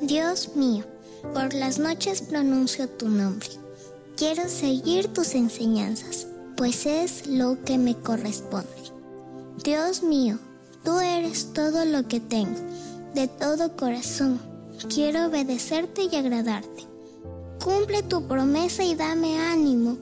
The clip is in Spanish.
Dios mío, por las noches pronuncio tu nombre. Quiero seguir tus enseñanzas, pues es lo que me corresponde. Dios mío, tú eres todo lo que tengo, de todo corazón. Quiero obedecerte y agradarte. Cumple tu promesa y dame ánimo